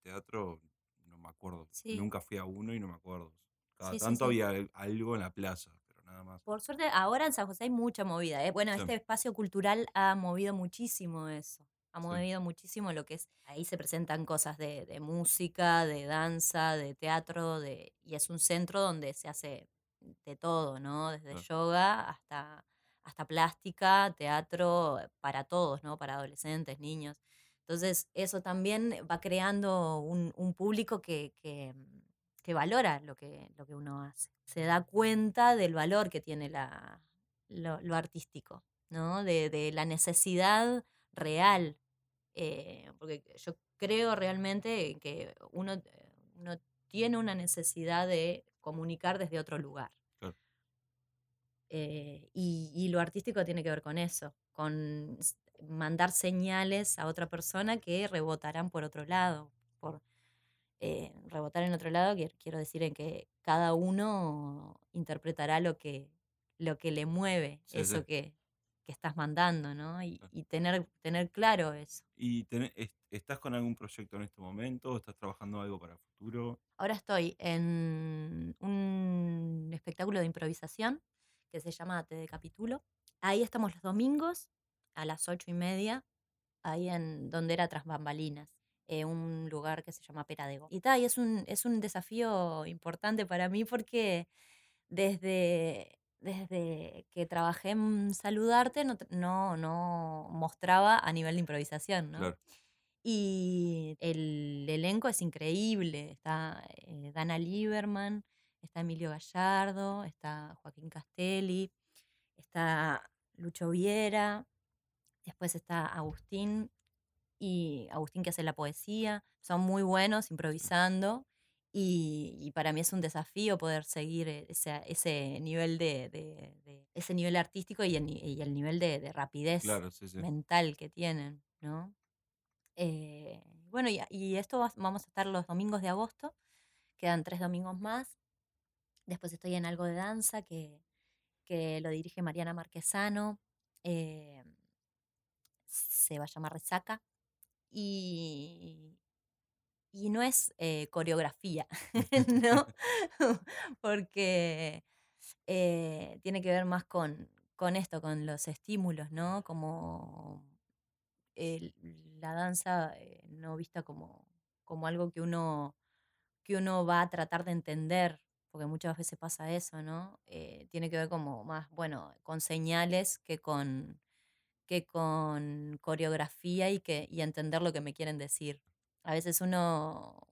Teatro, no me acuerdo. Sí. Nunca fui a uno y no me acuerdo. Cada Sí, sí, tanto sí. había al- algo en la plaza, nada más. Por suerte, ahora en San José hay mucha movida. ¿eh? Bueno, Sí. este espacio cultural ha movido muchísimo eso. Ha Sí. movido muchísimo lo que es. Ahí se presentan cosas de, de música, de danza, de teatro, de, y es un centro donde se hace de todo, ¿no? Desde Claro. yoga hasta, hasta plástica, teatro, para todos, ¿no? Para adolescentes, niños. Entonces, eso también va creando un, un público que, que, que valora lo que, lo que uno hace. Se da cuenta del valor que tiene la, lo, lo artístico, ¿no? De, de la necesidad real. eh, porque yo creo realmente que uno, eh, uno tiene una necesidad de comunicar desde otro lugar. Claro. Eh, y, y lo artístico tiene que ver con eso, con mandar señales a otra persona que rebotarán por otro lado. Por eh, rebotar en otro lado, quiero, quiero decir en que cada uno interpretará lo que, lo que le mueve, Sí, eso sí. que, que estás mandando, ¿no? Y, tener, tener claro eso. ¿Y est- estás con algún proyecto en este momento? ¿Estás trabajando algo para el futuro? Ahora estoy en un espectáculo de improvisación que se llama Te Decapitulo. Ahí estamos los domingos a las ocho y media, ahí en donde era Tras Bambalinas, eh, un lugar que se llama Peradego. Y, ta, y es, un, es un desafío importante para mí porque desde, desde que trabajé en Saludarte no, no, no mostraba a nivel de improvisación, ¿no? Claro. Y el elenco es increíble. Está eh, Dana Lieberman, está Emilio Gallardo, está Joaquín Castelli, está Lucho Viera, después está Agustín y Agustín que hace la poesía. Son muy buenos improvisando y, y para mí es un desafío poder seguir e- ese, ese nivel de, de- de- ese nivel artístico y el, ni- y el nivel de, de rapidez Claro, sí, sí. mental que tienen, ¿no? Eh, bueno, y, y esto va- vamos a estar los domingos de agosto, quedan tres domingos más. Después estoy en algo de danza que, que lo dirige Mariana Marquesano. eh, se va a llamar Resaca. Y, y no es eh, coreografía, [LAUGHS] ¿no? [LAUGHS] [LAUGHS] Porque eh, tiene que ver más con, con esto, con los estímulos, ¿no? Como el- la danza eh, no vista como, como algo que uno, que uno va a tratar de entender, porque muchas veces pasa eso, ¿no? Tiene que ver como más, bueno, con señales que con, que con coreografía y, que, y entender lo que me quieren decir. A veces uno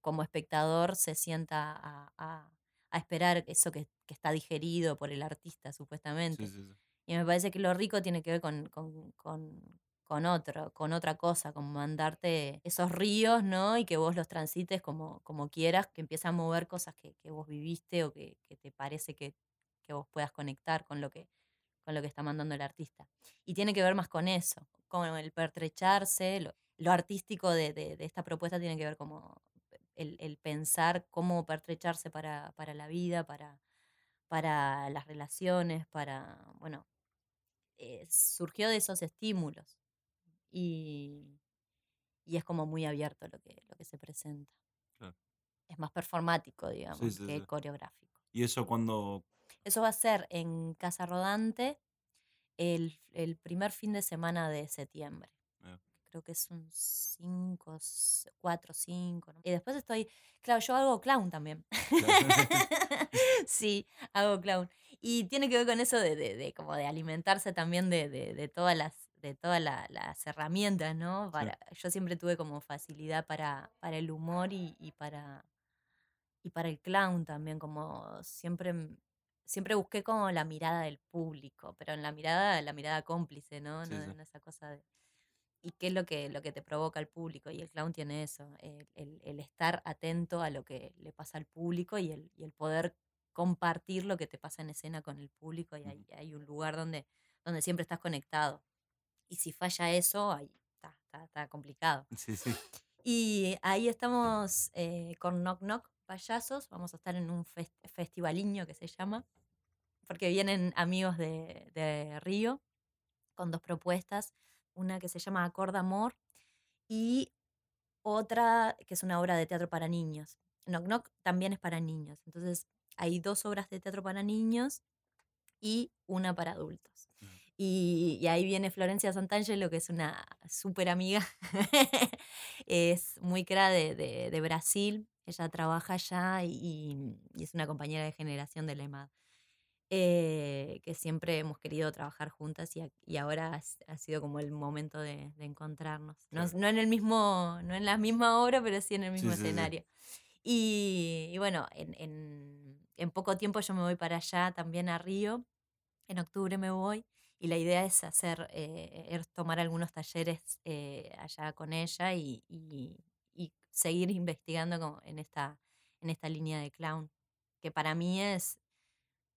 como espectador se sienta a, a- a esperar eso que, que está digerido por el artista, supuestamente. Sí, sí, sí. Y me parece que lo rico tiene que ver con, con, con, con otro, con otra cosa, con mandarte esos ríos, ¿no? Y que vos los transites como, como quieras, que empieza a mover cosas que, que vos viviste o que, que te parece que, que vos puedas conectar con lo que, con lo que está mandando el artista. Y tiene que ver más con eso, con el pertrecharse, lo, lo artístico de, de- de esta propuesta tiene que ver como el, el pensar cómo pertrecharse para, para la vida, para, para las relaciones, para, bueno, eh, surgió de esos estímulos y, y es como muy abierto lo que, lo que se presenta. Claro. Es más performático, digamos, sí, que sí. coreográfico. ¿Y eso cuando Eso va a ser en Casa Rodante el, el primer fin de semana de septiembre. Eh. creo que es un 5, 4, 5. Y después estoy, claro, yo hago clown también. [LAUGHS] sí, hago clown. Y tiene que ver con eso de, de, de como de alimentarse también de, de todas las de todas las herramientas, ¿no? Para, Yo siempre tuve como facilidad para, para el humor y, y, para, y para el clown también, como siempre, siempre busqué como la mirada del público, pero en la mirada, la mirada cómplice, ¿no? no, en esa cosa de... ¿Y qué es lo que, lo que te provoca el público? Y el clown tiene eso, el, el, estar atento a lo que le pasa al público y el, y el poder compartir lo que te pasa en escena con el público y hay, hay un lugar donde, donde siempre estás conectado. Y si falla eso, ahí está, está, complicado. Sí, sí. Y ahí estamos eh, con Knock Knock Payasos. Vamos a estar en un festivaliño que se llama, porque vienen amigos de, de Río con dos propuestas. Una que se llama Acorda Amor y otra que es una obra de teatro para niños. Knock Knock también es para niños. Entonces hay dos obras de teatro para niños y una para adultos. Y, ahí viene Florencia Santangelo, que es una súper amiga, [LAUGHS] es muy cra de, de, Brasil, ella trabaja allá y, es una compañera de generación de la EMAD, eh, que siempre hemos querido trabajar juntas y, ahora ha, sido como el momento de, encontrarnos. No, no, en el mismo, no en la misma obra, pero sí en el mismo escenario. Y, bueno, en, en, en poco tiempo yo me voy para allá también a Río, en octubre me voy y la idea es hacer, eh, tomar algunos talleres eh, allá con ella y, seguir investigando como en, esta, en esta línea de clown, que para mí es,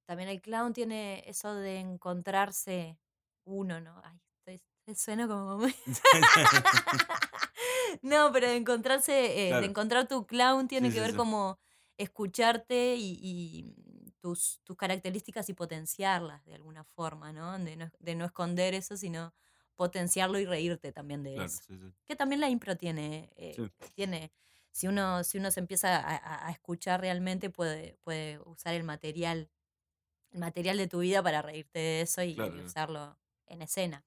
también el clown tiene eso de encontrarse uno, ¿no? Ay, estoy, suena como [LAUGHS] no, pero de encontrarse, eh, de encontrar tu clown tiene que ver como escucharte y, tus, tus, características y potenciarlas de alguna forma, ¿no? De, no? de no esconder eso, sino potenciarlo y reírte también de eso. Que también la impro tiene, eh, tiene si uno, si uno se empieza a, escuchar realmente, puede, puede usar el material, el material de tu vida para reírte de eso y, usarlo en escena.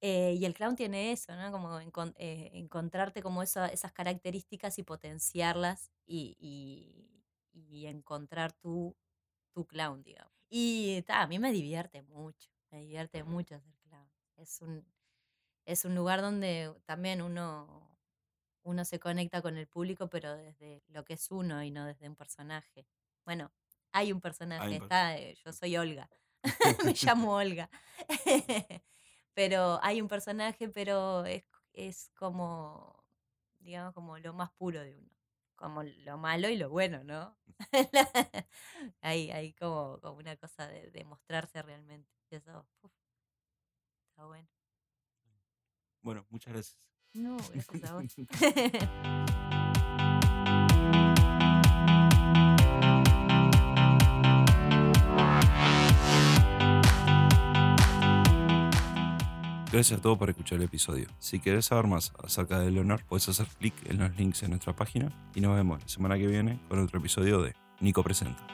Eh, y el clown tiene eso, ¿no? Como eh, encontrarte como esas características y potenciarlas y, y encontrar tu, tu clown, digamos. Y a mí me divierte mucho, me divierte mucho clown. Es un, es un lugar donde también uno, uno se conecta con el público, pero desde lo que es uno y no desde un personaje. Bueno, hay un personaje, está, eh, yo soy Olga, [LAUGHS] [LAUGHS] me llamo Olga. [LAUGHS] pero hay un personaje, pero es, es como, digamos, como lo más puro de uno como lo malo y lo bueno, ¿no? hay, hay como, como una cosa de, mostrarse realmente. eso, bueno. Bueno, muchas gracias. No, gracias a vos. [LAUGHS] Gracias a todos por escuchar el episodio. Si quieres saber más acerca de Leonor, puedes hacer clic en los links en nuestra página y nos vemos la semana que viene con otro episodio de Nico Presenta.